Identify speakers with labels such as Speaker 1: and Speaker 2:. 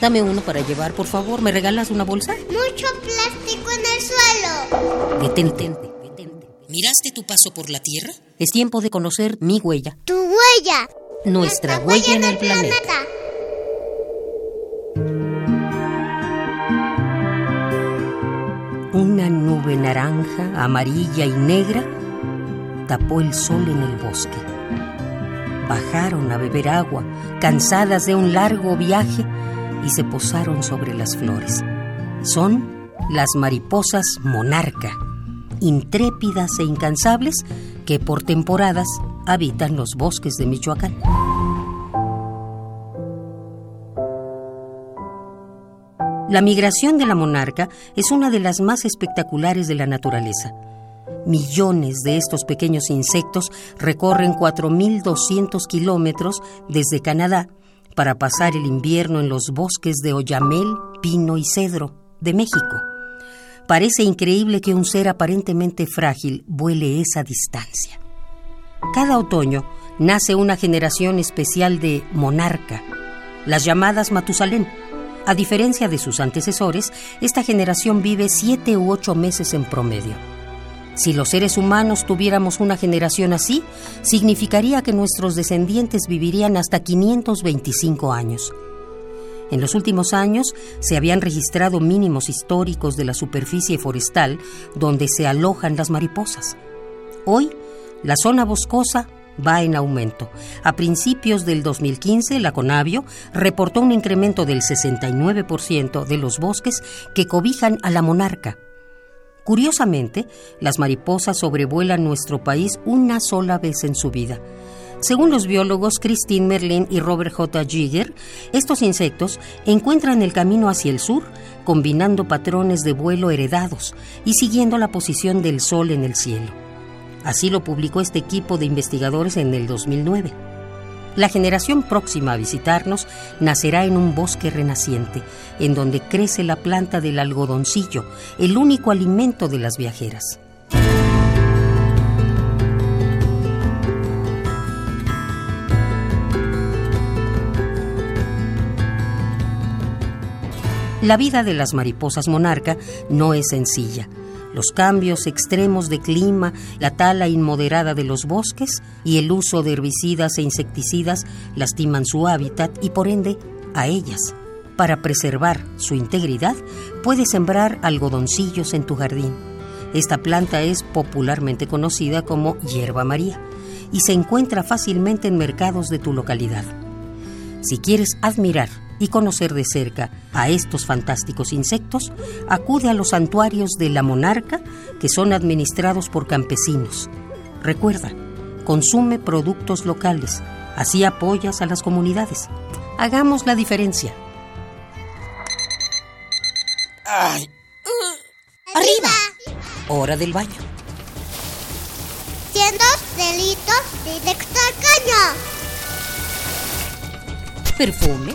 Speaker 1: Dame uno para llevar, por favor. ¿Me regalas una bolsa?
Speaker 2: Mucho plástico en el suelo.
Speaker 1: Detente. detente. ¿Miraste tu paso por la Tierra? Es tiempo de conocer mi huella.
Speaker 2: Tu huella.
Speaker 1: Nuestra, huella, en el planeta. Una nube naranja, amarilla y negra tapó el sol en el bosque. Bajaron a beber agua, cansadas de un largo viaje, y se posaron sobre las flores. Son las mariposas monarca, intrépidas e incansables que por temporadas habitan los bosques de Michoacán. La migración de la monarca es una de las más espectaculares de la naturaleza. Millones de estos pequeños insectos recorren 4.200 kilómetros desde Canadá para pasar el invierno en los bosques de Oyamel, Pino y Cedro de México. Parece increíble que un ser aparentemente frágil vuele esa distancia. Cada otoño nace una generación especial de monarca, las llamadas Matusalén. A diferencia de sus antecesores, esta generación vive siete u ocho meses en promedio. Si los seres humanos tuviéramos una generación así, significaría que nuestros descendientes vivirían hasta 525 años. En los últimos años se habían registrado mínimos históricos de la superficie forestal donde se alojan las mariposas. Hoy, la zona boscosa va en aumento. A principios del 2015, la Conavio reportó un incremento del 69% de los bosques que cobijan a la monarca. Curiosamente, las mariposas sobrevuelan nuestro país una sola vez en su vida. Según los biólogos Christine Merlin y Robert J. Jigger, estos insectos encuentran el camino hacia el sur, combinando patrones de vuelo heredados y siguiendo la posición del Sol en el cielo. Así lo publicó este equipo de investigadores en el 2009. La generación próxima a visitarnos nacerá en un bosque renaciente, en donde crece la planta del algodoncillo, el único alimento de las viajeras. La vida de las mariposas monarca no es sencilla. Los cambios extremos de clima, la tala inmoderada de los bosques y el uso de herbicidas e insecticidas lastiman su hábitat y por ende a ellas. Para preservar su integridad, puedes sembrar algodoncillos en tu jardín. Esta planta es popularmente conocida como hierba maría y se encuentra fácilmente en mercados de tu localidad. Si quieres admirar y conocer de cerca a estos fantásticos insectos, acude a los santuarios de la monarca que son administrados por campesinos. Recuerda, consume productos locales, así apoyas a las comunidades. Hagamos la diferencia. Ay.
Speaker 2: Arriba.
Speaker 1: Hora del baño.
Speaker 2: Siendo delitos directo al caño.
Speaker 1: Perfume,